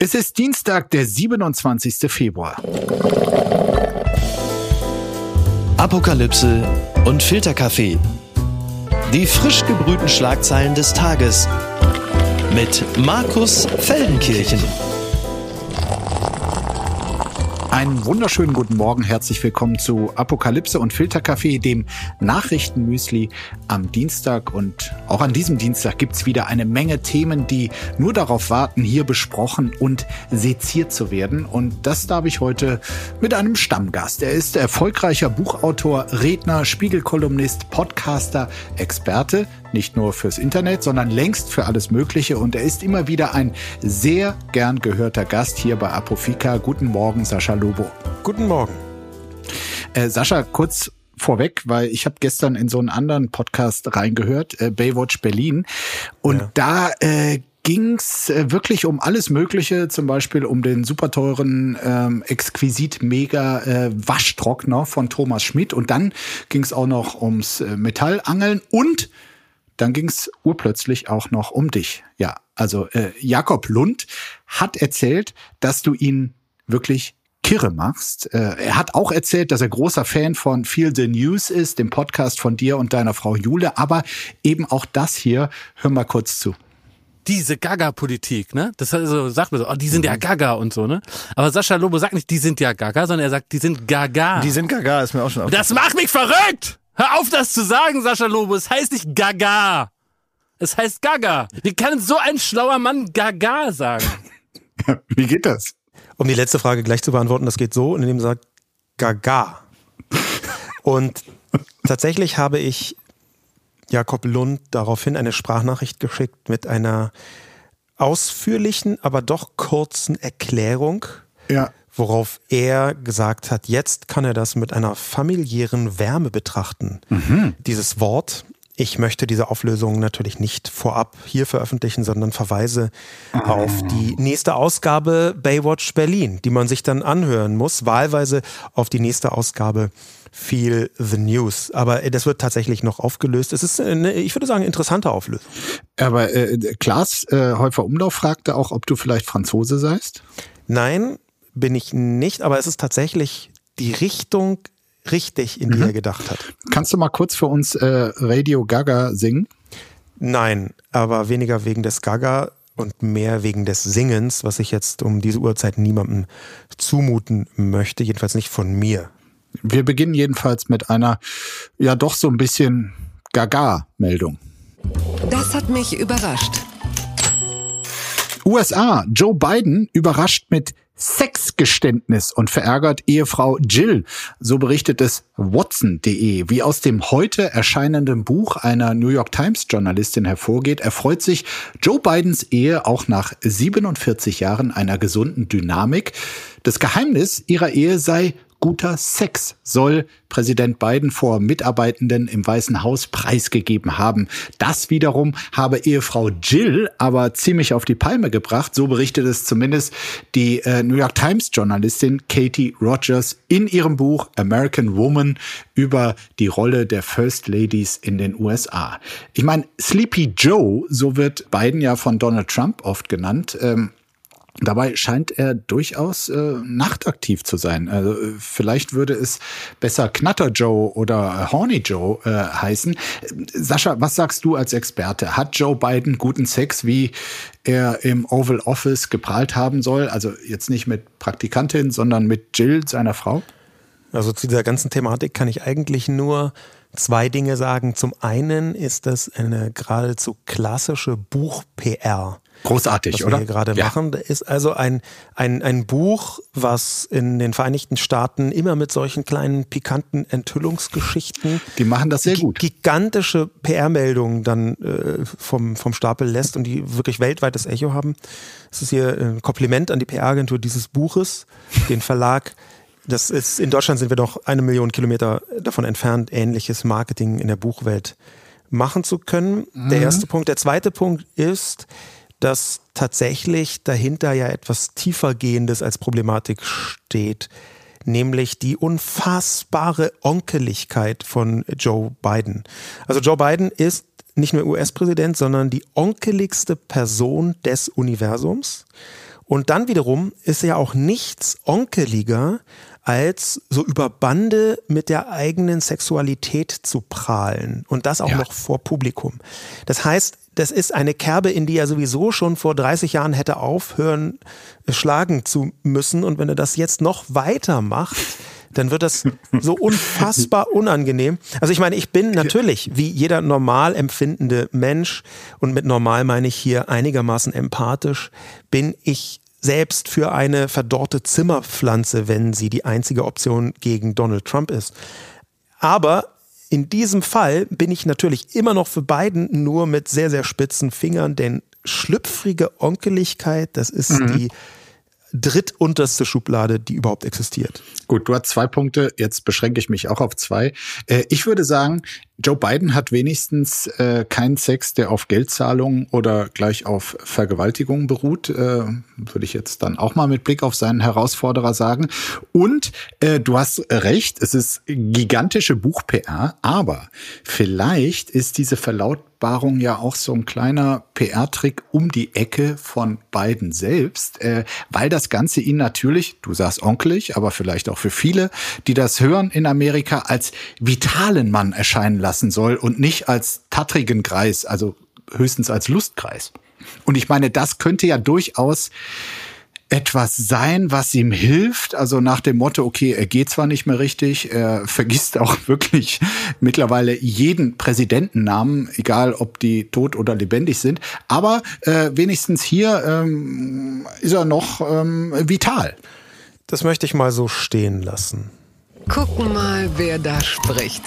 Es ist Dienstag, der 27. Februar. Apokalypse und Filterkaffee. Die frisch gebrühten Schlagzeilen des Tages mit Markus Feldenkirchen. Einen wunderschönen guten Morgen, herzlich willkommen zu Apokalypse und Filterkaffee, dem Nachrichtenmüsli am Dienstag. Und auch an diesem Dienstag gibt's wieder eine Menge Themen, die nur darauf warten, hier besprochen und seziert zu werden. Und das darf ich heute mit einem Stammgast. Er ist erfolgreicher Buchautor, Redner, Spiegelkolumnist, Podcaster, Experte, nicht nur fürs Internet, sondern längst für alles Mögliche. Und er ist immer wieder ein sehr gern gehörter Gast hier bei Apofika. Guten Morgen, Sascha Lobo. Guten Morgen. Äh, Sascha, kurz vorweg, weil ich habe gestern in so einen anderen Podcast reingehört, äh, Baywatch Berlin. Und ja. da äh, ging's äh, wirklich um alles Mögliche, zum Beispiel um den super teuren, ähm, exquisit mega äh, Waschtrockner von Thomas Schmidt. Und dann ging's auch noch ums äh, Metallangeln und dann ging's urplötzlich auch noch um dich. Ja, also äh, Jakob Lund hat erzählt, dass du ihn wirklich kirre machst. Äh, er hat auch erzählt, dass er großer Fan von Feel the News ist, dem Podcast von dir und deiner Frau Jule, aber eben auch das hier, hör mal kurz zu diese Gaga-Politik, ne? Das also, sagt man so, oh, die sind ja mhm. Gaga und so, ne? Aber Sascha Lobo sagt nicht, die sind ja Gaga, sondern er sagt, die sind Gaga. Die sind Gaga, ist mir auch schon aufgefallen. Das macht mich verrückt! Hör auf, das zu sagen, Sascha Lobo. Es heißt nicht Gaga. Es heißt Gaga. Wie kann so ein schlauer Mann Gaga sagen? Wie geht das? Um die letzte Frage gleich zu beantworten, das geht so, indem er sagt Gaga. Und tatsächlich habe ich Jakob Lund daraufhin eine Sprachnachricht geschickt mit einer ausführlichen, aber doch kurzen Erklärung. Ja worauf er gesagt hat, jetzt kann er das mit einer familiären Wärme betrachten. Mhm. Dieses Wort. Ich möchte diese Auflösung natürlich nicht vorab hier veröffentlichen, sondern verweise oh. auf die nächste Ausgabe Baywatch Berlin, die man sich dann anhören muss, wahlweise auf die nächste Ausgabe Feel the News. Aber das wird tatsächlich noch aufgelöst. Es ist, eine, ich würde sagen, interessante Auflösung. Aber äh, Klaas äh, Häufer Umlauf fragte auch, ob du vielleicht Franzose seist? Nein, bin ich nicht, aber es ist tatsächlich die Richtung richtig, in die mhm. er gedacht hat. Kannst du mal kurz für uns äh, Radio Gaga singen? Nein, aber weniger wegen des Gaga und mehr wegen des Singens, was ich jetzt um diese Uhrzeit niemandem zumuten möchte, jedenfalls nicht von mir. Wir beginnen jedenfalls mit einer, ja doch so ein bisschen Gaga-Meldung. Das hat mich überrascht. USA, Joe Biden überrascht mit Sexgeständnis und verärgert Ehefrau Jill. So berichtet es Watson.de. Wie aus dem heute erscheinenden Buch einer New York Times Journalistin hervorgeht, erfreut sich Joe Bidens Ehe auch nach 47 Jahren einer gesunden Dynamik. Das Geheimnis ihrer Ehe sei guter Sex soll Präsident Biden vor Mitarbeitenden im Weißen Haus preisgegeben haben. Das wiederum habe Ehefrau Jill aber ziemlich auf die Palme gebracht. So berichtet es zumindest die äh, New York Times Journalistin Katie Rogers in ihrem Buch American Woman über die Rolle der First Ladies in den USA. Ich meine, Sleepy Joe, so wird Biden ja von Donald Trump oft genannt, ähm, Dabei scheint er durchaus äh, nachtaktiv zu sein. Also, äh, vielleicht würde es besser Knatter Joe oder Horny Joe äh, heißen. Sascha, was sagst du als Experte? Hat Joe Biden guten Sex, wie er im Oval Office geprahlt haben soll? Also jetzt nicht mit Praktikantin, sondern mit Jill, seiner Frau? Also zu dieser ganzen Thematik kann ich eigentlich nur zwei Dinge sagen. Zum einen ist das eine geradezu klassische Buch-PR. Großartig, was oder? wir hier gerade ja. machen. Das ist also ein, ein, ein Buch, was in den Vereinigten Staaten immer mit solchen kleinen pikanten Enthüllungsgeschichten. Die machen das sehr gut. Gigantische PR-Meldungen dann äh, vom, vom Stapel lässt und die wirklich weltweites Echo haben. Es ist hier ein Kompliment an die PR-Agentur dieses Buches, den Verlag. Das ist, in Deutschland sind wir doch eine Million Kilometer davon entfernt, ähnliches Marketing in der Buchwelt machen zu können. Mhm. Der erste Punkt. Der zweite Punkt ist, dass tatsächlich dahinter ja etwas tiefergehendes als Problematik steht, nämlich die unfassbare Onkeligkeit von Joe Biden. Also Joe Biden ist nicht nur US-Präsident, sondern die onkeligste Person des Universums. Und dann wiederum ist ja auch nichts onkeliger, als so über Bande mit der eigenen Sexualität zu prahlen und das auch Ja. noch vor Publikum. Das heißt, das ist eine Kerbe, in die er sowieso schon vor 30 Jahren hätte aufhören, schlagen zu müssen. Und wenn er das jetzt noch weiter macht, dann wird das so unfassbar unangenehm. Also ich meine, ich bin natürlich wie jeder normal empfindende Mensch und mit normal meine ich hier einigermaßen empathisch, bin ich selbst für eine verdorrte Zimmerpflanze, wenn sie die einzige Option gegen Donald Trump ist. Aber in diesem Fall bin ich natürlich immer noch für Biden, nur mit sehr, sehr spitzen Fingern, denn schlüpfrige Onkeligkeit, das ist die drittunterste Schublade, die überhaupt existiert. Gut, du hast zwei Punkte. Jetzt beschränke ich mich auch auf zwei. Äh, ich würde sagen, Joe Biden hat wenigstens äh, keinen Sex, der auf Geldzahlungen oder gleich auf Vergewaltigung beruht. Äh, würde ich jetzt dann auch mal mit Blick auf seinen Herausforderer sagen. Und äh, du hast recht, es ist gigantische Buch-PR, aber vielleicht ist diese Verlautbarung ja auch so ein kleiner PR-Trick um die Ecke von Biden selbst, äh, weil das Ganze ihn natürlich, du sagst onkelig, aber vielleicht auch für viele, die das hören in Amerika, als vitalen Mann erscheinen lassen soll und nicht als tattrigen Greis, also höchstens als Lustkreis. Und ich meine, das könnte ja durchaus etwas sein, was ihm hilft. Also nach dem Motto, okay, er geht zwar nicht mehr richtig, er vergisst auch wirklich mittlerweile jeden Präsidentennamen, egal ob die tot oder lebendig sind, aber äh, wenigstens hier ähm, ist er noch ähm, vital. Das möchte ich mal so stehen lassen. Gucken mal, wer da spricht.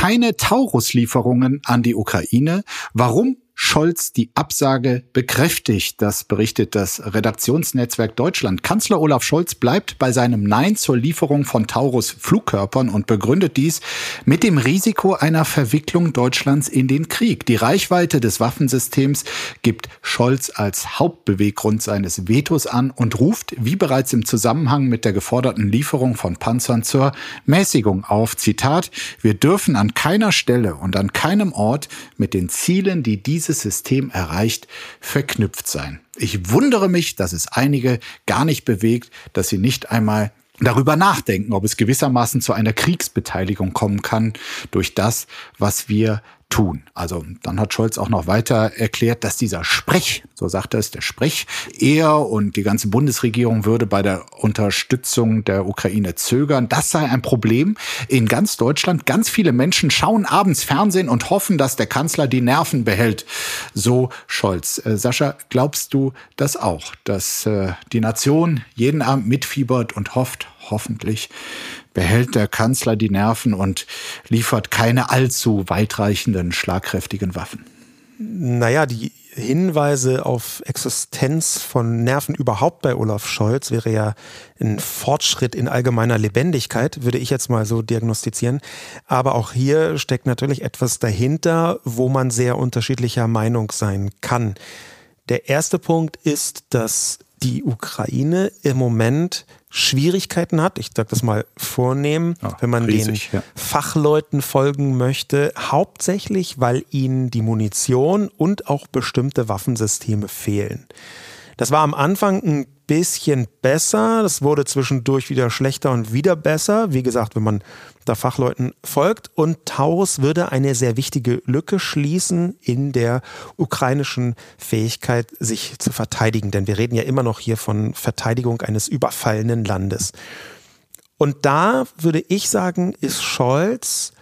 Keine Taurus-Lieferungen an die Ukraine. Warum Scholz die Absage bekräftigt. Das berichtet das Redaktionsnetzwerk Deutschland. Kanzler Olaf Scholz bleibt bei seinem Nein zur Lieferung von Taurus Flugkörpern und begründet dies mit dem Risiko einer Verwicklung Deutschlands in den Krieg. Die Reichweite des Waffensystems gibt Scholz als Hauptbeweggrund seines Vetos an und ruft, wie bereits im Zusammenhang mit der geforderten Lieferung von Panzern zur Mäßigung auf. Zitat, wir dürfen an keiner Stelle und an keinem Ort mit den Zielen, die dieses System erreicht, verknüpft sein. Ich wundere mich, dass es einige gar nicht bewegt, dass sie nicht einmal darüber nachdenken, ob es gewissermaßen zu einer Kriegsbeteiligung kommen kann durch das, was wir tun. Also dann hat Scholz auch noch weiter erklärt, dass dieser Sprech, so sagt er es, der Sprech, er und die ganze Bundesregierung würde bei der Unterstützung der Ukraine zögern. Das sei ein Problem in ganz Deutschland. Ganz viele Menschen schauen abends Fernsehen und hoffen, dass der Kanzler die Nerven behält. So Scholz. Äh, Sascha, glaubst du das auch, dass äh, die Nation jeden Abend mitfiebert und hofft, hoffentlich behält der Kanzler die Nerven und liefert keine allzu weitreichenden, schlagkräftigen Waffen. Naja, die Hinweise auf Existenz von Nerven überhaupt bei Olaf Scholz wäre ja ein Fortschritt in allgemeiner Lebendigkeit, würde ich jetzt mal so diagnostizieren. Aber auch hier steckt natürlich etwas dahinter, wo man sehr unterschiedlicher Meinung sein kann. Der erste Punkt ist, dass die Ukraine im Moment Schwierigkeiten hat, ich sage das mal vornehm, Ja, wenn man riesig, den ja. Fachleuten folgen möchte, hauptsächlich, weil ihnen die Munition und auch bestimmte Waffensysteme fehlen. Das war am Anfang ein bisschen besser, das wurde zwischendurch wieder schlechter und wieder besser, wie gesagt, wenn man da Fachleuten folgt. Und Taurus würde eine sehr wichtige Lücke schließen in der ukrainischen Fähigkeit, sich zu verteidigen. Denn wir reden ja immer noch hier von Verteidigung eines überfallenen Landes. Und da würde ich sagen, ist Scholz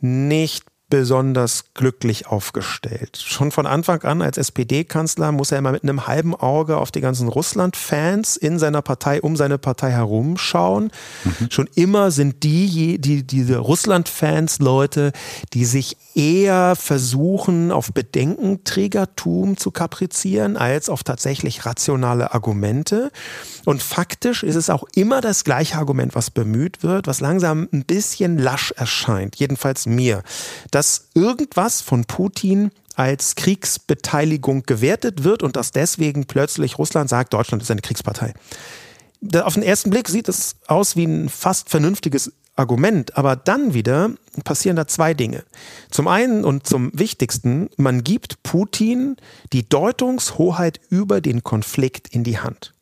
nicht besonders glücklich aufgestellt. Schon von Anfang an als SPD-Kanzler muss er immer mit einem halben Auge auf die ganzen Russland-Fans in seiner Partei, um seine Partei herumschauen. Schon immer sind die, die diese Russland-Fans Leute, die sich eher versuchen, auf Bedenkenträgertum zu kaprizieren, als auf tatsächlich rationale Argumente. Und faktisch ist es auch immer das gleiche Argument, was bemüht wird, was langsam ein bisschen lasch erscheint, jedenfalls mir, dass irgendwas von Putin als Kriegsbeteiligung gewertet wird und dass deswegen plötzlich Russland sagt, Deutschland ist eine Kriegspartei. Auf den ersten Blick sieht es aus wie ein fast vernünftiges Argument, aber dann wieder passieren da zwei Dinge. Zum einen und zum wichtigsten, man gibt Putin die Deutungshoheit über den Konflikt in die Hand.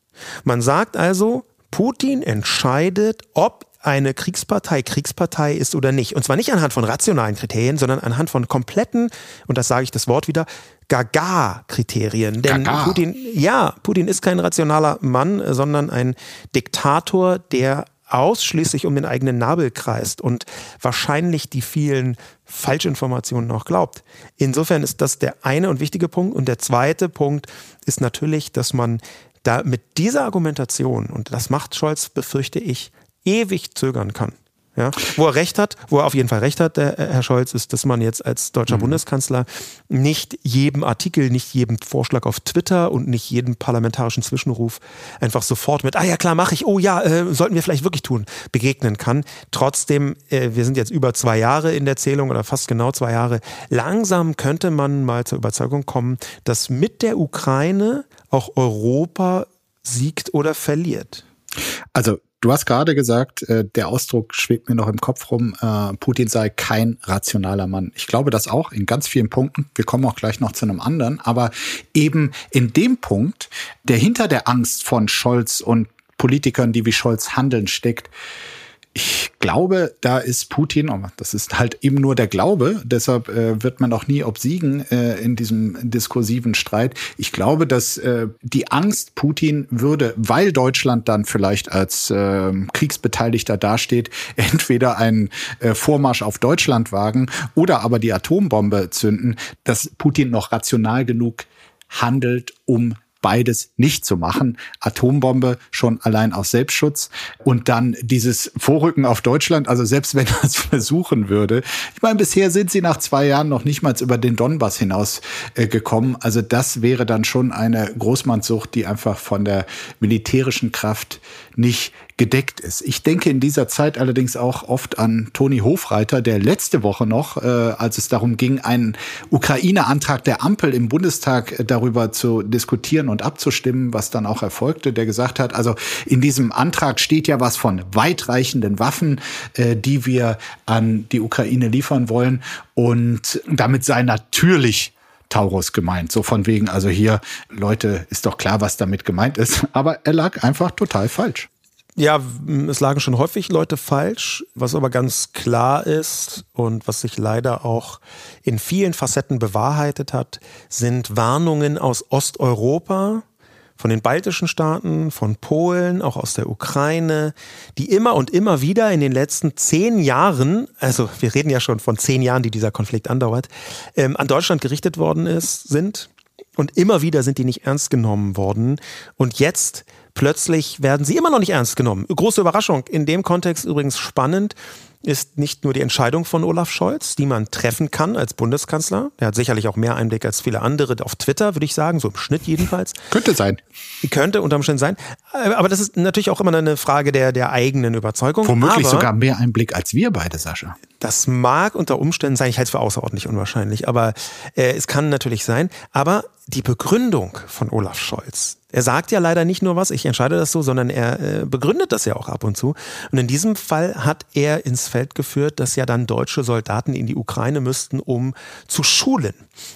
Man sagt also, Putin entscheidet, ob eine Kriegspartei Kriegspartei ist oder nicht. Und zwar nicht anhand von rationalen Kriterien, sondern anhand von kompletten, und das sage ich das Wort wieder, Gaga-Kriterien. Denn Gaga. Putin, ja, Putin ist kein rationaler Mann, sondern ein Diktator, der ausschließlich um den eigenen Nabel kreist und wahrscheinlich die vielen Falschinformationen auch glaubt. Insofern ist das der eine und wichtige Punkt. Und der zweite Punkt ist natürlich, dass man da mit dieser Argumentation, und das macht Scholz, befürchte ich, ewig zögern kann. Ja, wo er recht hat, wo er auf jeden Fall recht hat, der Herr Scholz, ist, dass man jetzt als deutscher mhm. Bundeskanzler nicht jedem Artikel, nicht jedem Vorschlag auf Twitter und nicht jedem parlamentarischen Zwischenruf einfach sofort mit, ah ja klar, mache ich, oh ja, äh, sollten wir vielleicht wirklich tun, begegnen kann. Trotzdem, äh, wir sind jetzt über zwei Jahre in der Zählung oder fast genau zwei Jahre. Langsam könnte man mal zur Überzeugung kommen, dass mit der Ukraine auch Europa siegt oder verliert. Also Du hast gerade gesagt, äh, der Ausdruck schwebt mir noch im Kopf rum, äh, Putin sei kein rationaler Mann. Ich glaube das auch in ganz vielen Punkten. Wir kommen auch gleich noch zu einem anderen. Aber eben in dem Punkt, der hinter der Angst von Scholz und Politikern, die wie Scholz handeln, steckt, ich glaube, da ist Putin, oh, das ist halt eben nur der Glaube, deshalb äh, wird man auch nie obsiegen äh, in diesem diskursiven Streit. Ich glaube, dass äh, die Angst Putin würde, weil Deutschland dann vielleicht als äh, Kriegsbeteiligter dasteht, entweder einen äh, Vormarsch auf Deutschland wagen oder aber die Atombombe zünden, dass Putin noch rational genug handelt, um beides nicht zu machen. Atombombe schon allein aus Selbstschutz und dann dieses Vorrücken auf Deutschland, also selbst wenn er es versuchen würde. Ich meine, bisher sind sie nach zwei Jahren noch nicht mal über den Donbass hinaus äh, gekommen. Also das wäre dann schon eine Großmannssucht, die einfach von der militärischen Kraft nicht gedeckt ist. Ich denke in dieser Zeit allerdings auch oft an Toni Hofreiter, der letzte Woche noch, äh, als es darum ging, einen Ukraine-Antrag der Ampel im Bundestag äh, darüber zu diskutieren und abzustimmen, was dann auch erfolgte, der gesagt hat, also in diesem Antrag steht ja was von weitreichenden Waffen, äh, die wir an die Ukraine liefern wollen. Und damit sei natürlich Taurus gemeint. So von wegen, also hier, Leute, ist doch klar, was damit gemeint ist. Aber er lag einfach total falsch. Ja, es lagen schon häufig Leute falsch, was aber ganz klar ist und was sich leider auch in vielen Facetten bewahrheitet hat, sind Warnungen aus Osteuropa, von den baltischen Staaten, von Polen, auch aus der Ukraine, die immer und immer wieder in den letzten zehn Jahren, also wir reden ja schon von zehn Jahren, die dieser Konflikt andauert, ähm, an Deutschland gerichtet worden ist, sind. Und immer wieder sind die nicht ernst genommen worden. Und jetzt plötzlich werden sie immer noch nicht ernst genommen. Große Überraschung. In dem Kontext übrigens spannend ist nicht nur die Entscheidung von Olaf Scholz, die man treffen kann als Bundeskanzler. Er hat sicherlich auch mehr Einblick als viele andere auf Twitter, würde ich sagen, so im Schnitt jedenfalls. Könnte sein. Könnte unter Umständen sein. Aber das ist natürlich auch immer eine Frage der, der eigenen Überzeugung. Womöglich aber sogar mehr Einblick als wir beide, Sascha. Das mag unter Umständen sein, ich halte es für außerordentlich unwahrscheinlich, aber äh, es kann natürlich sein. Aber die Begründung von Olaf Scholz, er sagt ja leider nicht nur was, ich entscheide das so, sondern er äh, begründet das ja auch ab und zu. Und in diesem Fall hat er ins Feld geführt, dass ja dann deutsche Soldaten in die Ukraine müssten, um zu schulen.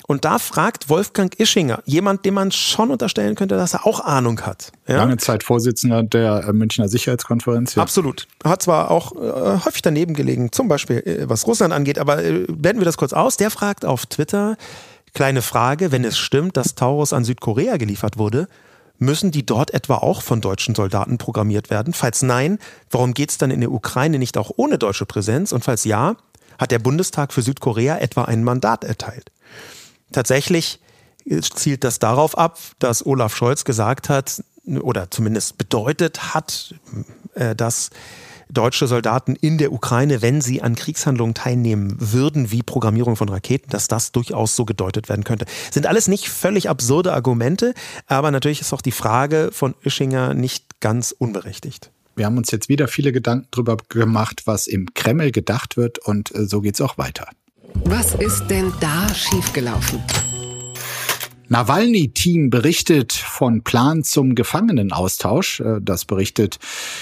Und da fragt Wolfgang Ischinger, jemand, dem man schon unterstellen könnte, dass er auch Ahnung hat. Ja? Lange Zeit Vorsitzender der äh, Münchner Sicherheitskonferenz. Ja. Absolut. Hat zwar auch äh, häufig daneben gelegen, zum Beispiel äh, was Russland angeht, aber äh, blenden wir das kurz aus. Der fragt auf Twitter, kleine Frage, wenn es stimmt, dass Taurus an Südkorea geliefert wurde, Müssen die dort etwa auch von deutschen Soldaten programmiert werden? Falls nein, warum geht es dann in der Ukraine nicht auch ohne deutsche Präsenz? Und falls ja, hat der Bundestag für Südkorea etwa ein Mandat erteilt? Tatsächlich zielt das darauf ab, dass Olaf Scholz gesagt hat, oder zumindest bedeutet hat, äh, dass deutsche Soldaten in der Ukraine, wenn sie an Kriegshandlungen teilnehmen würden, wie Programmierung von Raketen, dass das durchaus so gedeutet werden könnte. Sind alles nicht völlig absurde Argumente, aber natürlich ist auch die Frage von Ischinger nicht ganz unberechtigt. Wir haben uns jetzt wieder viele Gedanken darüber gemacht, was im Kreml gedacht wird und äh, so geht es auch weiter. Was ist denn da schiefgelaufen? Nawalny-Team berichtet von Plan zum Gefangenenaustausch. Äh, das berichtet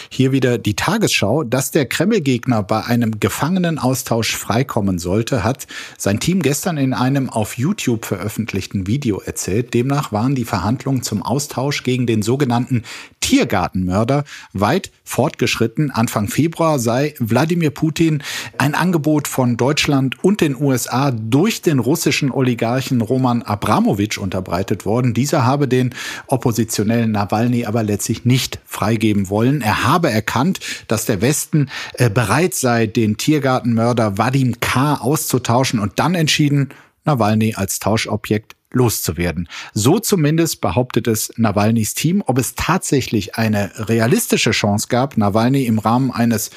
hier wieder die Tagesschau. Dass der Kreml-Gegner bei einem Gefangenenaustausch freikommen sollte, hat sein Team gestern in einem auf YouTube veröffentlichten Video erzählt. Demnach waren die Verhandlungen zum Austausch gegen den sogenannten Tiergartenmörder weit fortgeschritten. Anfang Februar sei Wladimir Putin ein Angebot von Deutschland und den USA durch den russischen Oligarchen Roman Abramowitsch unterbreitet worden. Dieser habe den oppositionellen Nawalny aber letztlich nicht freigeben wollen. Er habe erkannt, dass der Westen äh, bereit sei, den Tiergartenmörder Vadim K. auszutauschen und dann entschieden, Nawalny als Tauschobjekt loszuwerden. So zumindest behauptet es Nawalnys Team. Ob es tatsächlich eine realistische Chance gab, Nawalny im Rahmen eines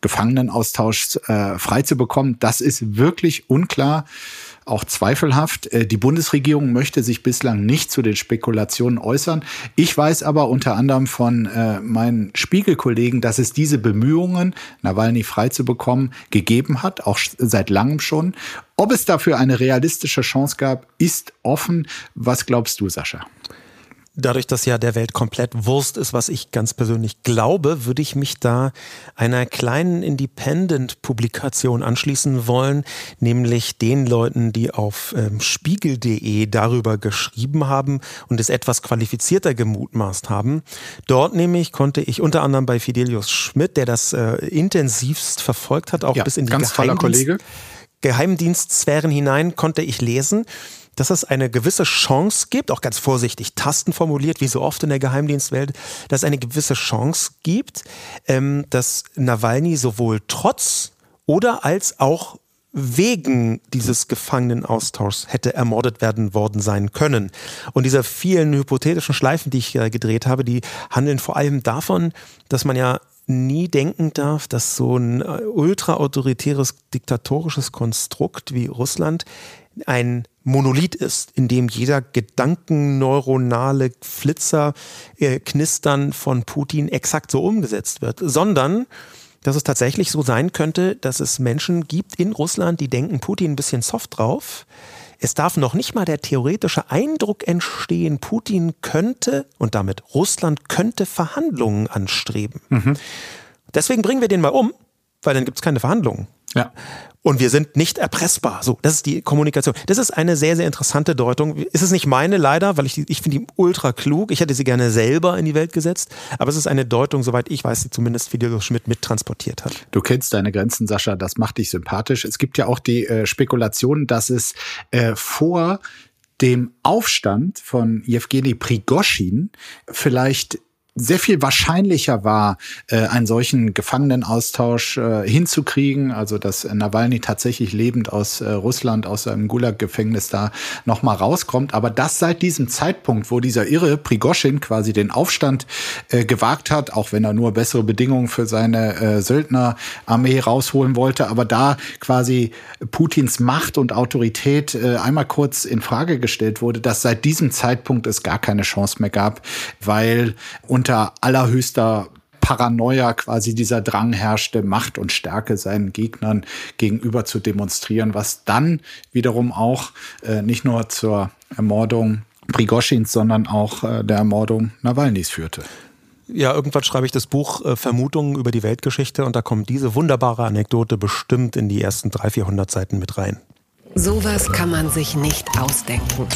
Gefangenenaustauschs äh, frei zu bekommen, das ist wirklich unklar auch zweifelhaft. Äh, die Bundesregierung möchte sich bislang nicht zu den Spekulationen äußern. Ich weiß aber unter anderem von äh, meinen Spiegelkollegen, dass es diese Bemühungen, Nawalny freizubekommen, gegeben hat, auch seit langem schon. Ob es dafür eine realistische Chance gab, ist offen. Was glaubst du, Sascha? Dadurch, dass ja der Welt komplett Wurst ist, was ich ganz persönlich glaube, würde ich mich da einer kleinen Independent-Publikation anschließen wollen, nämlich den Leuten, die auf ähm, spiegel.de darüber geschrieben haben und es etwas qualifizierter gemutmaßt haben. Dort nämlich konnte ich unter anderem bei Fidelius Schmidt, der das äh, intensivst verfolgt hat, auch ja, bis in die Geheimdienst Geheimdienstsphären hinein, konnte ich lesen, dass es eine gewisse Chance gibt, auch ganz vorsichtig Tasten formuliert, wie so oft in der Geheimdienstwelt, dass es eine gewisse Chance gibt, ähm, dass Nawalny sowohl trotz oder als auch wegen dieses Gefangenenaustauschs hätte ermordet werden worden sein können. Und diese vielen hypothetischen Schleifen, die ich äh, gedreht habe, die handeln vor allem davon, dass man ja nie denken darf, dass so ein äh, ultraautoritäres, diktatorisches Konstrukt wie Russland ein Monolith ist, in dem jeder gedankenneuronale Flitzer, äh, Knistern von Putin exakt so umgesetzt wird, sondern dass es tatsächlich so sein könnte, dass es Menschen gibt in Russland, die denken, Putin ein bisschen soft drauf. Es darf noch nicht mal der theoretische Eindruck entstehen, Putin könnte und damit Russland könnte Verhandlungen anstreben. Mhm. Deswegen bringen wir den mal um, weil dann gibt es keine Verhandlungen. Ja. Und wir sind nicht erpressbar. So, das ist die Kommunikation. Das ist eine sehr, sehr interessante Deutung. Ist es nicht meine leider, weil ich, die, ich finde die ultra klug. Ich hätte sie gerne selber in die Welt gesetzt. Aber es ist eine Deutung, soweit ich weiß, die zumindest Fidelus Schmidt mittransportiert hat. Du kennst deine Grenzen, Sascha. Das macht dich sympathisch. Es gibt ja auch die äh, Spekulation, dass es äh, vor dem Aufstand von Jewgeni Prigoschin vielleicht sehr viel wahrscheinlicher war, äh, einen solchen Gefangenenaustausch äh, hinzukriegen, also dass Nawalny tatsächlich lebend aus äh, Russland, aus seinem Gulag-Gefängnis da nochmal rauskommt. Aber das seit diesem Zeitpunkt, wo dieser irre Prigoschin quasi den Aufstand äh, gewagt hat, auch wenn er nur bessere Bedingungen für seine äh, Söldnerarmee rausholen wollte, aber da quasi Putins Macht und Autorität äh, einmal kurz in Frage gestellt wurde, dass seit diesem Zeitpunkt es gar keine Chance mehr gab, weil und unter allerhöchster Paranoia quasi dieser Drang herrschte, Macht und Stärke seinen Gegnern gegenüber zu demonstrieren, was dann wiederum auch äh, nicht nur zur Ermordung Prigoschins, sondern auch äh, der Ermordung Nawalnys führte. Ja, irgendwann schreibe ich das Buch äh, Vermutungen über die Weltgeschichte und da kommt diese wunderbare Anekdote bestimmt in die ersten 300, 400 Seiten mit rein. Sowas kann man sich nicht ausdenken.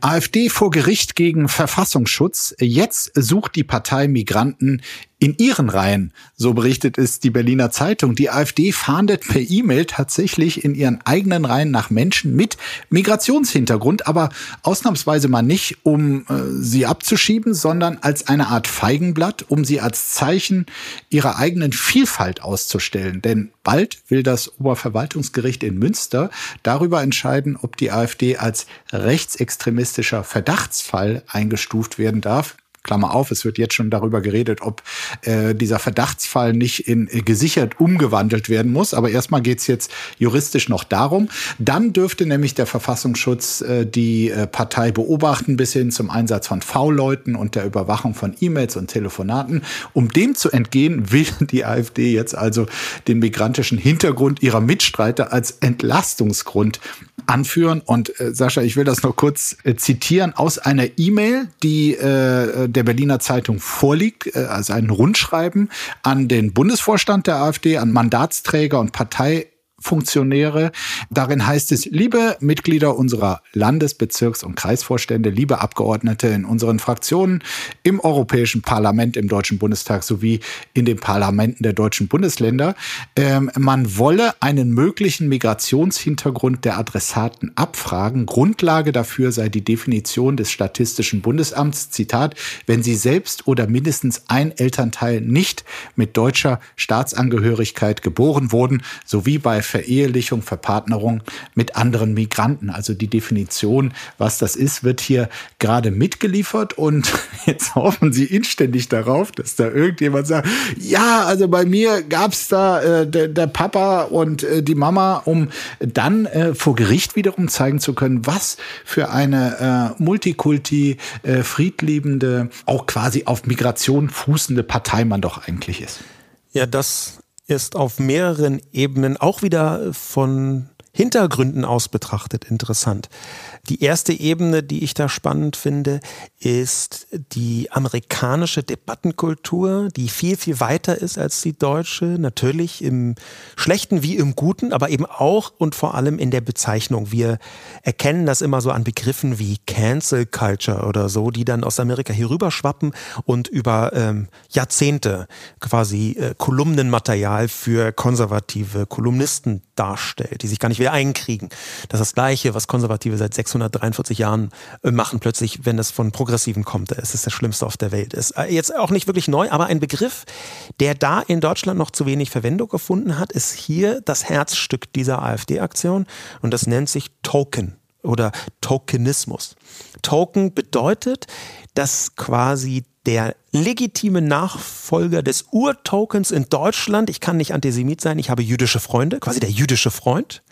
AfD vor Gericht gegen Verfassungsschutz. Jetzt sucht die Partei Migranten in ihren Reihen. So berichtet es die Berliner Zeitung. Die AfD fahndet per E-Mail tatsächlich in ihren eigenen Reihen nach Menschen mit Migrationshintergrund, aber ausnahmsweise mal nicht, um äh, sie abzuschieben, sondern als eine Art Feigenblatt, um sie als Zeichen ihrer eigenen Vielfalt auszustellen. Denn bald will das Oberverwaltungsgericht in Münster darüber entscheiden, ob die AfD als rechtsextremistischer Verdachtsfall eingestuft werden darf. Klammer auf, es wird jetzt schon darüber geredet, ob äh, dieser Verdachtsfall nicht in äh, gesichert umgewandelt werden muss. Aber erstmal geht's jetzt juristisch noch darum. Dann dürfte nämlich der Verfassungsschutz äh, die äh, Partei beobachten bis hin zum Einsatz von V-Leuten und der Überwachung von E-Mails und Telefonaten. Um dem zu entgehen, will die AfD jetzt also den migrantischen Hintergrund ihrer Mitstreiter als Entlastungsgrund anführen. Und äh, Sascha, ich will das noch kurz äh, zitieren aus einer E-Mail, die äh, der Berliner Zeitung vorliegt, also ein Rundschreiben an den Bundesvorstand der AfD, an Mandatsträger und Partei Funktionäre. Darin heißt es, liebe Mitglieder unserer Landes-, Bezirks- und Kreisvorstände, liebe Abgeordnete in unseren Fraktionen, im Europäischen Parlament, im Deutschen Bundestag sowie in den Parlamenten der deutschen Bundesländer, ähm, man wolle einen möglichen Migrationshintergrund der Adressaten abfragen. Grundlage dafür sei die Definition des Statistischen Bundesamts, Zitat, wenn sie selbst oder mindestens ein Elternteil nicht mit deutscher Staatsangehörigkeit geboren wurden, sowie bei Verehelichung, Verpartnerung mit anderen Migranten. Also die Definition, was das ist, wird hier gerade mitgeliefert und jetzt hoffen Sie inständig darauf, dass da irgendjemand sagt, ja, also bei mir gab's da äh, der, der Papa und äh, die Mama, um dann äh, vor Gericht wiederum zeigen zu können, was für eine äh, Multikulti, äh, friedliebende, auch quasi auf Migration fußende Partei man doch eigentlich ist. Ja, das ist auf mehreren Ebenen auch wieder von Hintergründen aus betrachtet interessant. Die erste Ebene, die ich da spannend finde, ist die amerikanische Debattenkultur, die viel, viel weiter ist als die deutsche. Natürlich im Schlechten wie im Guten, aber eben auch und vor allem in der Bezeichnung. Wir erkennen das immer so an Begriffen wie Cancel Culture oder so, die dann aus Amerika hier rüberschwappen und über ähm, Jahrzehnte quasi äh, Kolumnenmaterial für konservative Kolumnisten darstellt, die sich gar nicht wieder einkriegen. Das ist das Gleiche, was Konservative seit 643 Jahren äh, machen, plötzlich, wenn es von Progressiven kommt. Es ist das Schlimmste auf der Welt. Ist äh, jetzt auch nicht wirklich neu, aber ein Begriff, der da in Deutschland noch zu wenig Verwendung gefunden hat, ist hier das Herzstück dieser AfD-Aktion und das nennt sich Token oder Tokenismus. Token bedeutet, dass quasi der legitime Nachfolger des Urtokens in Deutschland, ich kann nicht Antisemit sein, ich habe jüdische Freunde, quasi der jüdische Freund,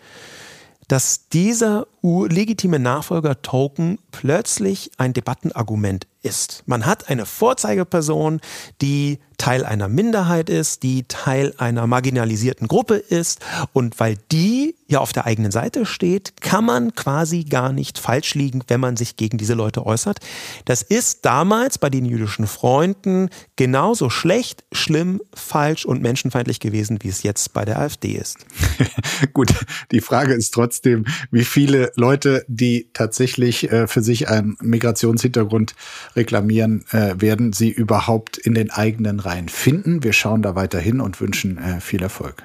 dass dieser legitime Nachfolger-Token plötzlich ein Debattenargument ist. Man hat eine Vorzeigeperson, die Teil einer Minderheit ist, die Teil einer marginalisierten Gruppe ist und weil die ja auf der eigenen Seite steht, kann man quasi gar nicht falsch liegen, wenn man sich gegen diese Leute äußert. Das ist damals bei den jüdischen Freunden genauso schlecht, schlimm, falsch und menschenfeindlich gewesen, wie es jetzt bei der AfD ist. Gut, die Frage ist trotzdem, wie viele Leute, die tatsächlich äh, für sich einen Migrationshintergrund reklamieren, äh, werden sie überhaupt in den eigenen Reihen finden. Wir schauen da weiter hin und wünschen äh, viel Erfolg.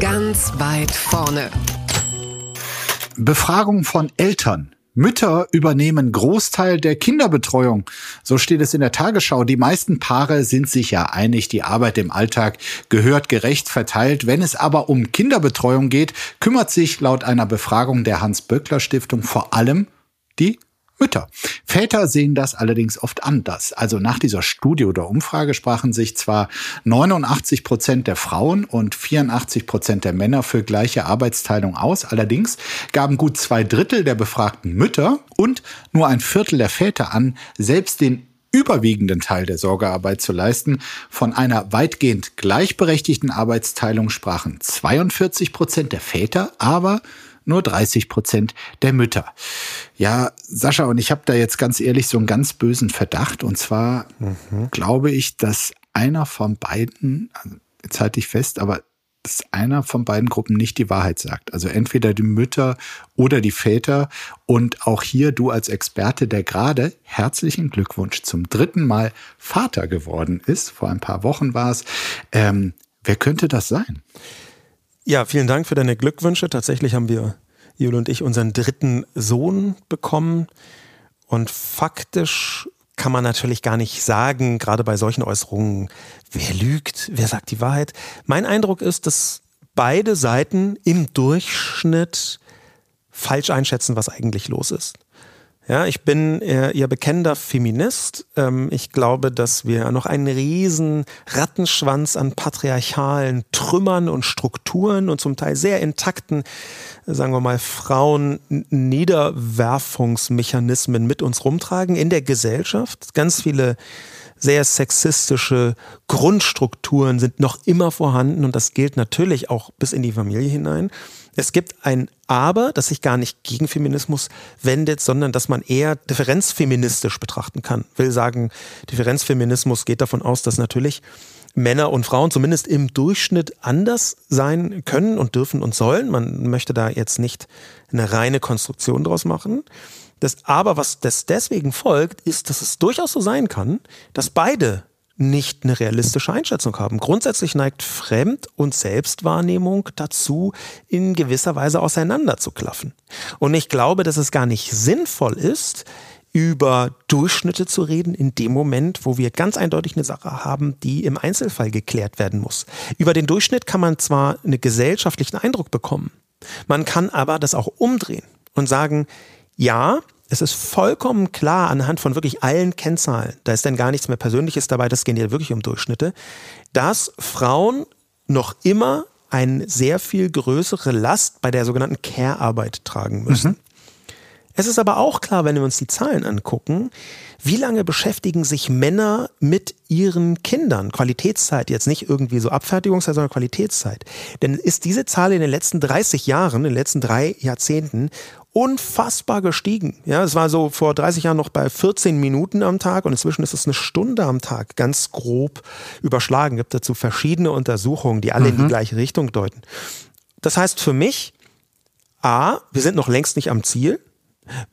Ganz weit vorne. Befragung von Eltern. Mütter übernehmen Großteil der Kinderbetreuung. So steht es in der Tagesschau. Die meisten Paare sind sich ja einig, die Arbeit im Alltag gehört gerecht verteilt. Wenn es aber um Kinderbetreuung geht, kümmert sich laut einer Befragung der Hans-Böckler-Stiftung vor allem die Mütter. Väter sehen das allerdings oft anders. Also nach dieser Studie oder Umfrage sprachen sich zwar 89 Prozent der Frauen und 84 Prozent der Männer für gleiche Arbeitsteilung aus. Allerdings gaben gut zwei Drittel der befragten Mütter und nur ein Viertel der Väter an, selbst den überwiegenden Teil der Sorgearbeit zu leisten. Von einer weitgehend gleichberechtigten Arbeitsteilung sprachen 42 Prozent der Väter, aber nur 30 Prozent der Mütter. Ja, Sascha, und ich habe da jetzt ganz ehrlich so einen ganz bösen Verdacht. Und zwar mhm. glaube ich, dass einer von beiden, also jetzt halte ich fest, aber dass einer von beiden Gruppen nicht die Wahrheit sagt. Also entweder die Mütter oder die Väter. Und auch hier du als Experte, der gerade herzlichen Glückwunsch zum dritten Mal Vater geworden ist. Vor ein paar Wochen war es. Ähm, wer könnte das sein? Ja, vielen Dank für deine Glückwünsche. Tatsächlich haben wir, Jule und ich, unseren dritten Sohn bekommen. Und faktisch kann man natürlich gar nicht sagen, gerade bei solchen Äußerungen, wer lügt, wer sagt die Wahrheit. Mein Eindruck ist, dass beide Seiten im Durchschnitt falsch einschätzen, was eigentlich los ist. Ja, ich bin äh, ja bekennender Feminist. Ähm, ich glaube, dass wir noch einen riesen Rattenschwanz an patriarchalen Trümmern und Strukturen und zum Teil sehr intakten, sagen wir mal, Frauen-Niederwerfungsmechanismen mit uns rumtragen in der Gesellschaft. Ganz viele sehr sexistische Grundstrukturen sind noch immer vorhanden und das gilt natürlich auch bis in die Familie hinein. Es gibt ein Aber, das sich gar nicht gegen Feminismus wendet, sondern dass man eher differenzfeministisch betrachten kann. Will sagen, Differenzfeminismus geht davon aus, dass natürlich Männer und Frauen zumindest im Durchschnitt anders sein können und dürfen und sollen. Man möchte da jetzt nicht eine reine Konstruktion draus machen. Das Aber, was das deswegen folgt, ist, dass es durchaus so sein kann, dass beide nicht eine realistische Einschätzung haben. Grundsätzlich neigt Fremd- und Selbstwahrnehmung dazu, in gewisser Weise auseinanderzuklaffen. Und ich glaube, dass es gar nicht sinnvoll ist, über Durchschnitte zu reden in dem Moment, wo wir ganz eindeutig eine Sache haben, die im Einzelfall geklärt werden muss. Über den Durchschnitt kann man zwar einen gesellschaftlichen Eindruck bekommen, man kann aber das auch umdrehen und sagen, ja, es ist vollkommen klar anhand von wirklich allen Kennzahlen, da ist dann gar nichts mehr Persönliches dabei, das gehen ja wirklich um Durchschnitte, dass Frauen noch immer eine sehr viel größere Last bei der sogenannten Care-Arbeit tragen müssen. Mhm. Es ist aber auch klar, wenn wir uns die Zahlen angucken, wie lange beschäftigen sich Männer mit ihren Kindern? Qualitätszeit, jetzt nicht irgendwie so Abfertigungszeit, sondern Qualitätszeit. Denn ist diese Zahl in den letzten 30 Jahren, in den letzten drei Jahrzehnten unfassbar gestiegen. Ja, es war so vor 30 Jahren noch bei 14 Minuten am Tag und inzwischen ist es eine Stunde am Tag, ganz grob überschlagen. Gibt dazu verschiedene Untersuchungen, die alle mhm. in die mhm. gleiche Richtung deuten. Das heißt für mich, A, wir sind noch längst nicht am Ziel.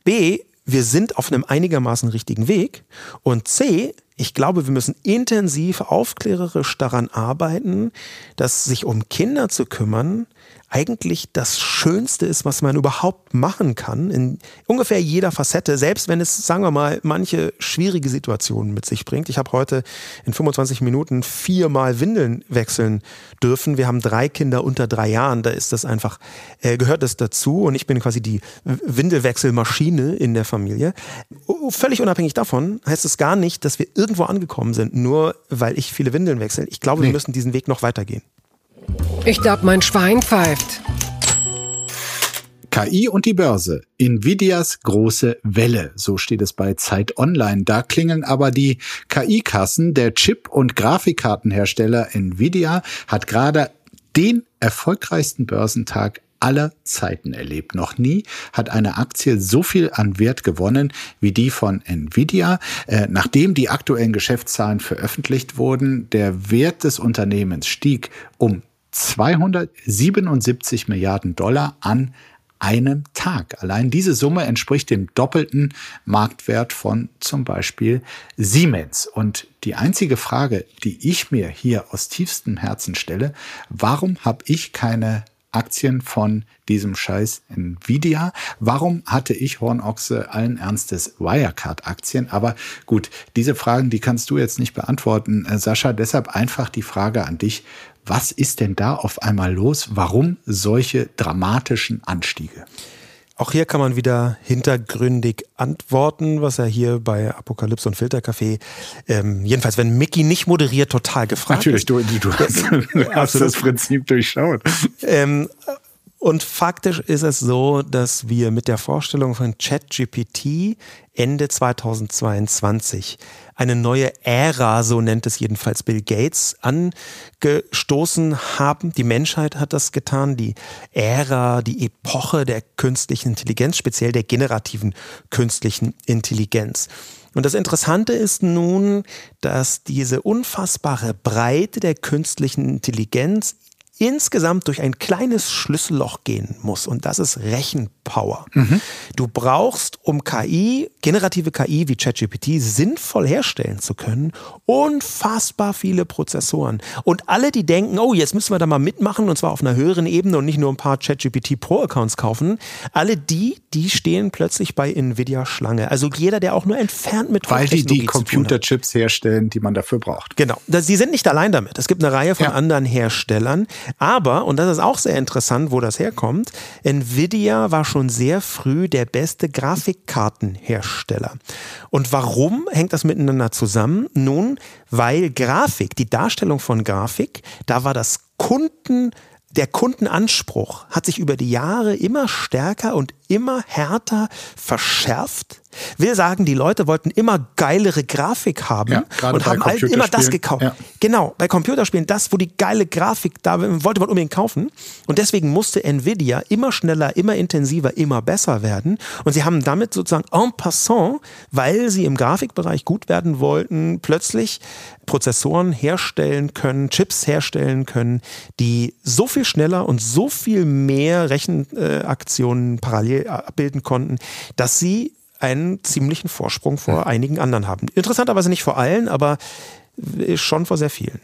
B, wir sind auf einem einigermaßen richtigen Weg. Und C, ich glaube, wir müssen intensiv aufklärerisch daran arbeiten, dass sich um Kinder zu kümmern eigentlich das Schönste ist, was man überhaupt machen kann, in ungefähr jeder Facette, selbst wenn es, sagen wir mal, manche schwierige Situationen mit sich bringt. Ich habe heute in 25 Minuten viermal Windeln wechseln dürfen. Wir haben drei Kinder unter drei Jahren, da ist das einfach, äh, gehört das dazu und ich bin quasi die Windelwechselmaschine in der Familie. Völlig unabhängig davon heißt es gar nicht, dass wir irgendwo angekommen sind, nur weil ich viele Windeln wechsle. Ich glaube, nee. wir müssen diesen Weg noch weitergehen. Ich glaube, mein Schwein pfeift. KI und die Börse. Nvidias große Welle. So steht es bei Zeit Online. Da klingeln aber die KI-Kassen. Der Chip- und Grafikkartenhersteller Nvidia hat gerade den erfolgreichsten Börsentag aller Zeiten erlebt. Noch nie hat eine Aktie so viel an Wert gewonnen wie die von Nvidia. Äh, nachdem die aktuellen Geschäftszahlen veröffentlicht wurden, der Wert des Unternehmens stieg um 277 Milliarden Dollar an einem Tag. Allein diese Summe entspricht dem doppelten Marktwert von zum Beispiel Siemens. Und die einzige Frage, die ich mir hier aus tiefstem Herzen stelle, warum habe ich keine Aktien von diesem Scheiß Nvidia. Warum hatte ich Hornochse allen Ernstes Wirecard-Aktien? Aber gut, diese Fragen, die kannst du jetzt nicht beantworten, äh, Sascha. Deshalb einfach die Frage an dich. Was ist denn da auf einmal los? Warum solche dramatischen Anstiege? Auch hier kann man wieder hintergründig antworten, was er hier bei Apokalypse und Filterkaffee, ähm, jedenfalls wenn Mickey nicht moderiert, total gefragt Natürlich, ist. Natürlich, du, du hast, du hast das Prinzip durchschaut. Ähm, und faktisch ist es so, dass wir mit der Vorstellung von ChatGPT Ende 2022 eine neue Ära, so nennt es jedenfalls Bill Gates, angestoßen haben. Die Menschheit hat das getan, die Ära, die Epoche der künstlichen Intelligenz, speziell der generativen künstlichen Intelligenz. Und das Interessante ist nun, dass diese unfassbare Breite der künstlichen Intelligenz insgesamt durch ein kleines Schlüsselloch gehen muss und das ist Rechenpower. Mhm. Du brauchst, um KI, generative KI wie ChatGPT sinnvoll herstellen zu können, unfassbar viele Prozessoren. Und alle, die denken, oh, jetzt müssen wir da mal mitmachen und zwar auf einer höheren Ebene und nicht nur ein paar ChatGPT Pro Accounts kaufen, alle die, die stehen plötzlich bei Nvidia Schlange. Also jeder, der auch nur entfernt mit Weil die die Computerchips herstellen, die man dafür braucht. Genau. Sie sind nicht allein damit. Es gibt eine Reihe von ja. anderen Herstellern. Aber, und das ist auch sehr interessant, wo das herkommt, Nvidia war schon sehr früh der beste Grafikkartenhersteller. Und warum hängt das miteinander zusammen? Nun, weil Grafik, die Darstellung von Grafik, da war das Kunden der Kundenanspruch hat sich über die Jahre immer stärker und immer härter verschärft. Will sagen, die Leute wollten immer geilere Grafik haben Ja, und haben halt immer das gekauft. Ja. Genau, bei Computerspielen, das, wo die geile Grafik da wollte man unbedingt kaufen. Und deswegen musste Nvidia immer schneller, immer intensiver, immer besser werden. Und sie haben damit sozusagen en passant, weil sie im Grafikbereich gut werden wollten, plötzlich Prozessoren herstellen können, Chips herstellen können, die so viel schneller und so viel mehr Rechenaktionen parallel abbilden konnten, dass sie einen ziemlichen Vorsprung vor einigen anderen haben. Interessanterweise nicht vor allen, aber schon vor sehr vielen.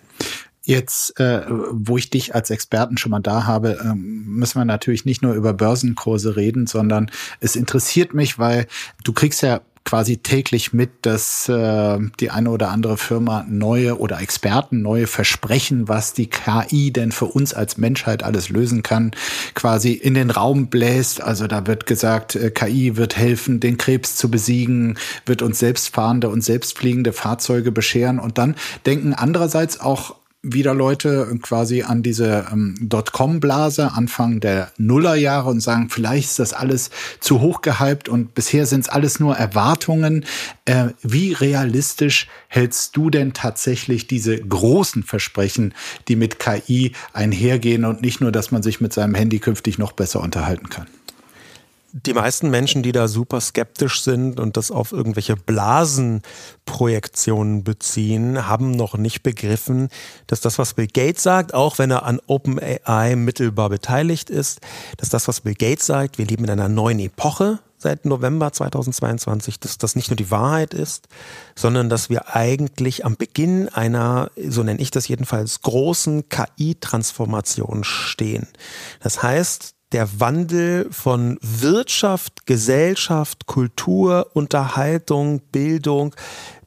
Jetzt, äh, wo ich dich als Experten schon mal da habe, ähm, müssen wir natürlich nicht nur über Börsenkurse reden, sondern es interessiert mich, weil du kriegst ja quasi täglich mit, dass äh, die eine oder andere Firma neue oder Experten neue Versprechen, was die KI denn für uns als Menschheit alles lösen kann, quasi in den Raum bläst. Also da wird gesagt, äh, KI wird helfen, den Krebs zu besiegen, wird uns selbstfahrende und selbstfliegende Fahrzeuge bescheren. Und dann denken andererseits auch wieder Leute quasi an diese ähm, Dotcom-Blase Anfang der Nullerjahre und sagen, vielleicht ist das alles zu hoch gehypt und bisher sind es alles nur Erwartungen. Äh, wie realistisch hältst du denn tatsächlich diese großen Versprechen, die mit KI einhergehen und nicht nur, dass man sich mit seinem Handy künftig noch besser unterhalten kann? Die meisten Menschen, die da super skeptisch sind und das auf irgendwelche Blasenprojektionen beziehen, haben noch nicht begriffen, dass das, was Bill Gates sagt, auch wenn er an OpenAI mittelbar beteiligt ist, dass das, was Bill Gates sagt, wir leben in einer neuen Epoche seit November 2022, dass das nicht nur die Wahrheit ist, sondern dass wir eigentlich am Beginn einer, so nenne ich das jedenfalls, großen KI-Transformation stehen. Das heißt, der Wandel von Wirtschaft, Gesellschaft, Kultur, Unterhaltung, Bildung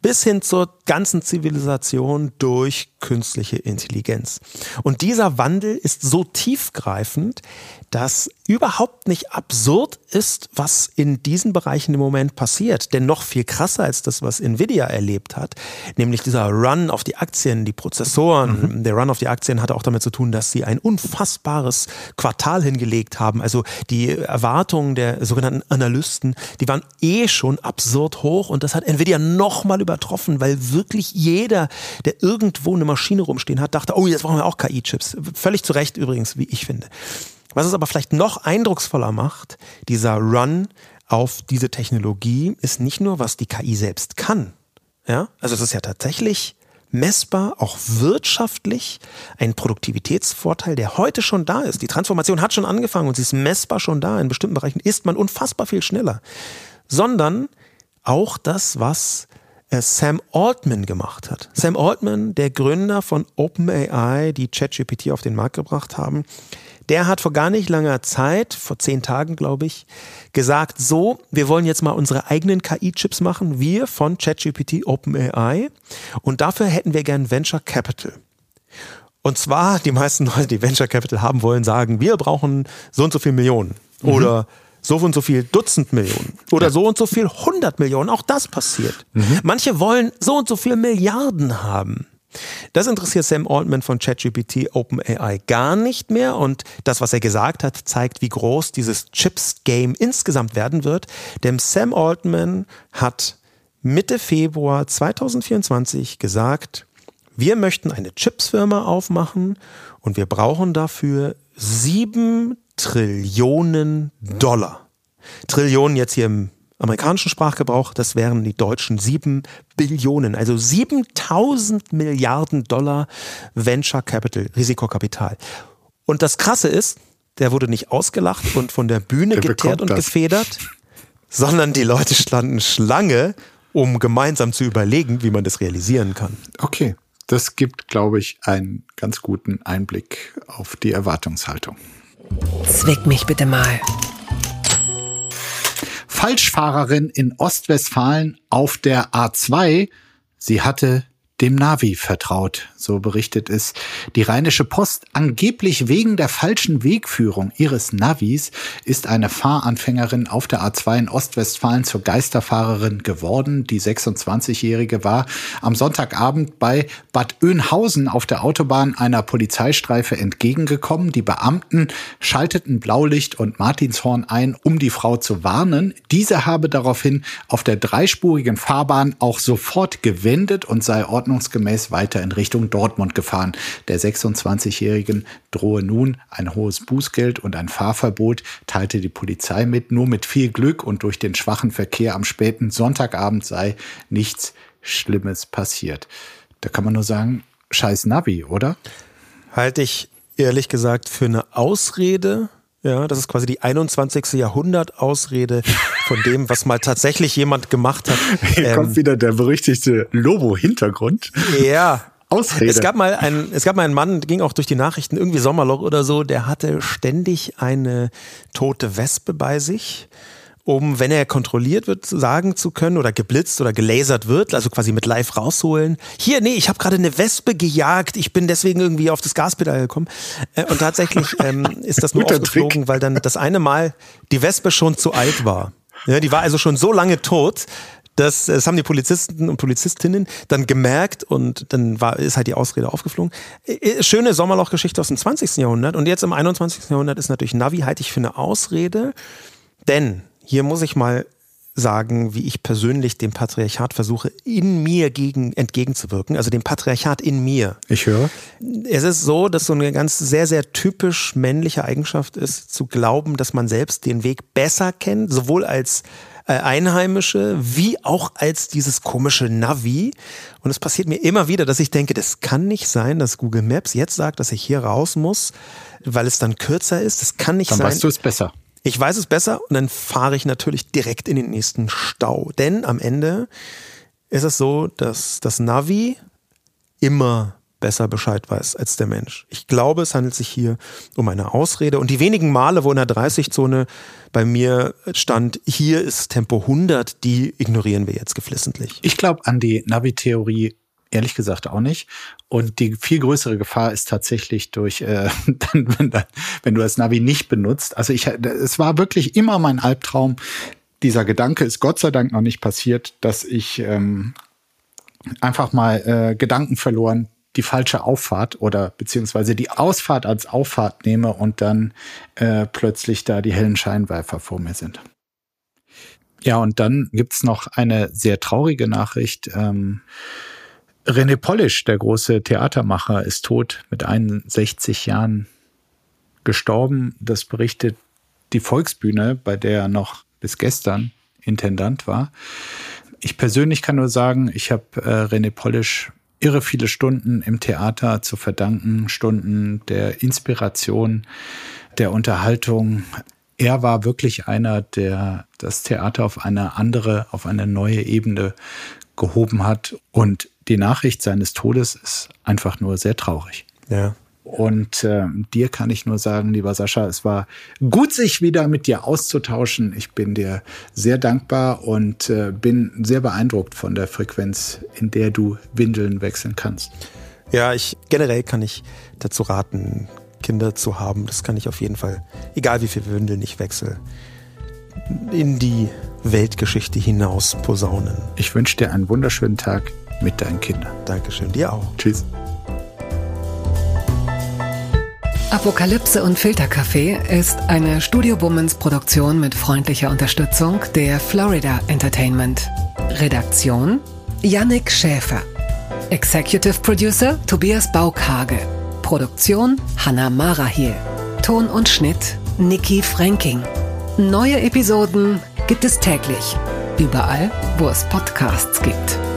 bis hin zur ganzen Zivilisation durch künstliche Intelligenz. Und dieser Wandel ist so tiefgreifend, dass überhaupt nicht absurd ist, was in diesen Bereichen im Moment passiert. Denn noch viel krasser als das, was Nvidia erlebt hat, nämlich dieser Run auf die Aktien, die Prozessoren. Mhm. Der Run auf die Aktien hatte auch damit zu tun, dass sie ein unfassbares Quartal hingelegt haben. Also die Erwartungen der sogenannten Analysten, die waren eh schon absurd hoch und das hat Nvidia nochmal übertroffen, weil wirklich jeder, der irgendwo eine Maschine rumstehen hat, dachte, oh, jetzt brauchen wir auch KI-Chips. Völlig zu Recht übrigens, wie ich finde. Was es aber vielleicht noch eindrucksvoller macht, dieser Run auf diese Technologie, ist nicht nur, was die KI selbst kann. Ja, also es ist ja tatsächlich messbar, auch wirtschaftlich, ein Produktivitätsvorteil, der heute schon da ist. Die Transformation hat schon angefangen und sie ist messbar schon da. In bestimmten Bereichen ist man unfassbar viel schneller. Sondern auch das, was Sam Altman gemacht hat. Sam Altman, der Gründer von OpenAI, die ChatGPT auf den Markt gebracht haben, der hat vor gar nicht langer Zeit, vor zehn Tagen glaube ich, gesagt, so, wir wollen jetzt mal unsere eigenen KI-Chips machen, wir von ChatGPT OpenAI und dafür hätten wir gern Venture Capital. Und zwar, die meisten Leute, die Venture Capital haben wollen, sagen, wir brauchen so und so viel Millionen mhm. So und so viel Dutzend Millionen oder so und so viel hundert Millionen. Auch das passiert. Mhm. Manche wollen so und so viel Milliarden haben. Das interessiert Sam Altman von ChatGPT OpenAI gar nicht mehr und das, was er gesagt hat, zeigt, wie groß dieses Chips-Game insgesamt werden wird. Denn Sam Altman hat Mitte Februar 2024 gesagt, wir möchten eine Chips-Firma aufmachen und wir brauchen dafür sieben Trillionen Dollar. Trillionen jetzt hier im amerikanischen Sprachgebrauch, das wären die deutschen sieben Billionen, also 7000 Milliarden Dollar Venture Capital, Risikokapital. Und das Krasse ist, der wurde nicht ausgelacht und von der Bühne der geteert und das. gefedert, sondern die Leute standen Schlange, um gemeinsam zu überlegen, wie man das realisieren kann. Okay, das gibt, glaube ich, einen ganz guten Einblick auf die Erwartungshaltung. Zwick mich bitte mal. Falschfahrerin in Ostwestfalen auf der A2. Sie hatte dem Navi vertraut, so berichtet es die Rheinische Post. Angeblich wegen der falschen Wegführung ihres Navis ist eine Fahranfängerin auf der A2 in Ostwestfalen zur Geisterfahrerin geworden. Die 26-Jährige war am Sonntagabend bei Bad Oeynhausen auf der Autobahn einer Polizeistreife entgegengekommen. Die Beamten schalteten Blaulicht und Martinshorn ein, um die Frau zu warnen. Diese habe daraufhin auf der dreispurigen Fahrbahn auch sofort gewendet und sei ordnungsgemäß weiter in Richtung Dortmund gefahren. Der 26-Jährigen drohe nun ein hohes Bußgeld und ein Fahrverbot, teilte die Polizei mit. Nur mit viel Glück und durch den schwachen Verkehr am späten Sonntagabend sei nichts Schlimmes passiert. Da kann man nur sagen, scheiß Navi, oder? Halte ich ehrlich gesagt für eine Ausrede. Ja, das ist quasi die 21. Jahrhundert-Ausrede von dem, was mal tatsächlich jemand gemacht hat. Hier Ähm, kommt wieder der berüchtigte Lobo-Hintergrund. Ja. Ausrede. Es gab mal einen, es gab mal einen Mann, ging auch durch die Nachrichten, irgendwie Sommerloch oder so, der hatte ständig eine tote Wespe bei sich, um, wenn er kontrolliert wird, sagen zu können oder geblitzt oder gelasert wird, also quasi mit live rausholen. Hier, nee, ich habe gerade eine Wespe gejagt, ich bin deswegen irgendwie auf das Gaspedal gekommen. Äh, Und tatsächlich ähm, ist das nur aufgeflogen, weil dann das eine Mal die Wespe schon zu alt war. Ja, die war also schon so lange tot, das, das haben die Polizisten und Polizistinnen dann gemerkt und dann war, ist halt die Ausrede aufgeflogen. Äh, Schöne Sommerlochgeschichte aus dem 20. Jahrhundert und jetzt im 21. Jahrhundert ist natürlich Navi halte ich für eine Ausrede, denn hier muss ich mal sagen, wie ich persönlich dem Patriarchat versuche, in mir gegen, entgegenzuwirken, also dem Patriarchat in mir. Ich höre. Es ist so, dass so eine ganz sehr, sehr typisch männliche Eigenschaft ist, zu glauben, dass man selbst den Weg besser kennt, sowohl als äh, Einheimische wie auch als dieses komische Navi. Und es passiert mir immer wieder, dass ich denke, das kann nicht sein, dass Google Maps jetzt sagt, dass ich hier raus muss, weil es dann kürzer ist. Das kann nicht Dann sein. weißt du es besser. Ich weiß es besser und dann fahre ich natürlich direkt in den nächsten Stau. Denn am Ende ist es so, dass das Navi immer besser Bescheid weiß als der Mensch. Ich glaube, es handelt sich hier um eine Ausrede. Und die wenigen Male, wo in der 30-Zone bei mir stand, hier ist Tempo 100, die ignorieren wir jetzt geflissentlich. Ich glaube an die Navi-Theorie ehrlich gesagt auch nicht. Und die viel größere Gefahr ist tatsächlich durch, äh, dann, wenn, dann, wenn du das Navi nicht benutzt. Also ich, es war wirklich immer mein Albtraum. Dieser Gedanke ist Gott sei Dank noch nicht passiert, dass ich ähm, einfach mal äh, Gedanken verloren die falsche Auffahrt oder beziehungsweise die Ausfahrt als Auffahrt nehme und dann äh, plötzlich da die hellen Scheinwerfer vor mir sind. Ja, und dann gibt's noch eine sehr traurige Nachricht. Ähm, René Polisch, der große Theatermacher, ist tot mit 61 Jahren gestorben. Das berichtet die Volksbühne, bei der er noch bis gestern Intendant war. Ich persönlich kann nur sagen, ich habe äh, René Polisch irre viele Stunden im Theater zu verdanken, Stunden der Inspiration, der Unterhaltung. Er war wirklich einer, der das Theater auf eine andere, auf eine neue Ebene gehoben hat. Und die Nachricht seines Todes ist einfach nur sehr traurig. Ja. Und äh, dir kann ich nur sagen, lieber Sascha, es war gut, sich wieder mit dir auszutauschen. Ich bin dir sehr dankbar und äh, bin sehr beeindruckt von der Frequenz, in der du Windeln wechseln kannst. Ja, ich generell kann ich dazu raten, Kinder zu haben. Das kann ich auf jeden Fall, egal wie viel Windeln ich wechsle, in die Weltgeschichte hinaus posaunen. Ich wünsche dir einen wunderschönen Tag mit deinen Kindern. Dankeschön, dir auch. Tschüss. Apokalypse und Filterkaffee ist eine Studio Womans Produktion mit freundlicher Unterstützung der Florida Entertainment. Redaktion Yannick Schäfer. Executive Producer Tobias Baukage. Produktion Hanna Marahiel. Ton und Schnitt Nikki Franking. Neue Episoden gibt es täglich. Überall, wo es Podcasts gibt.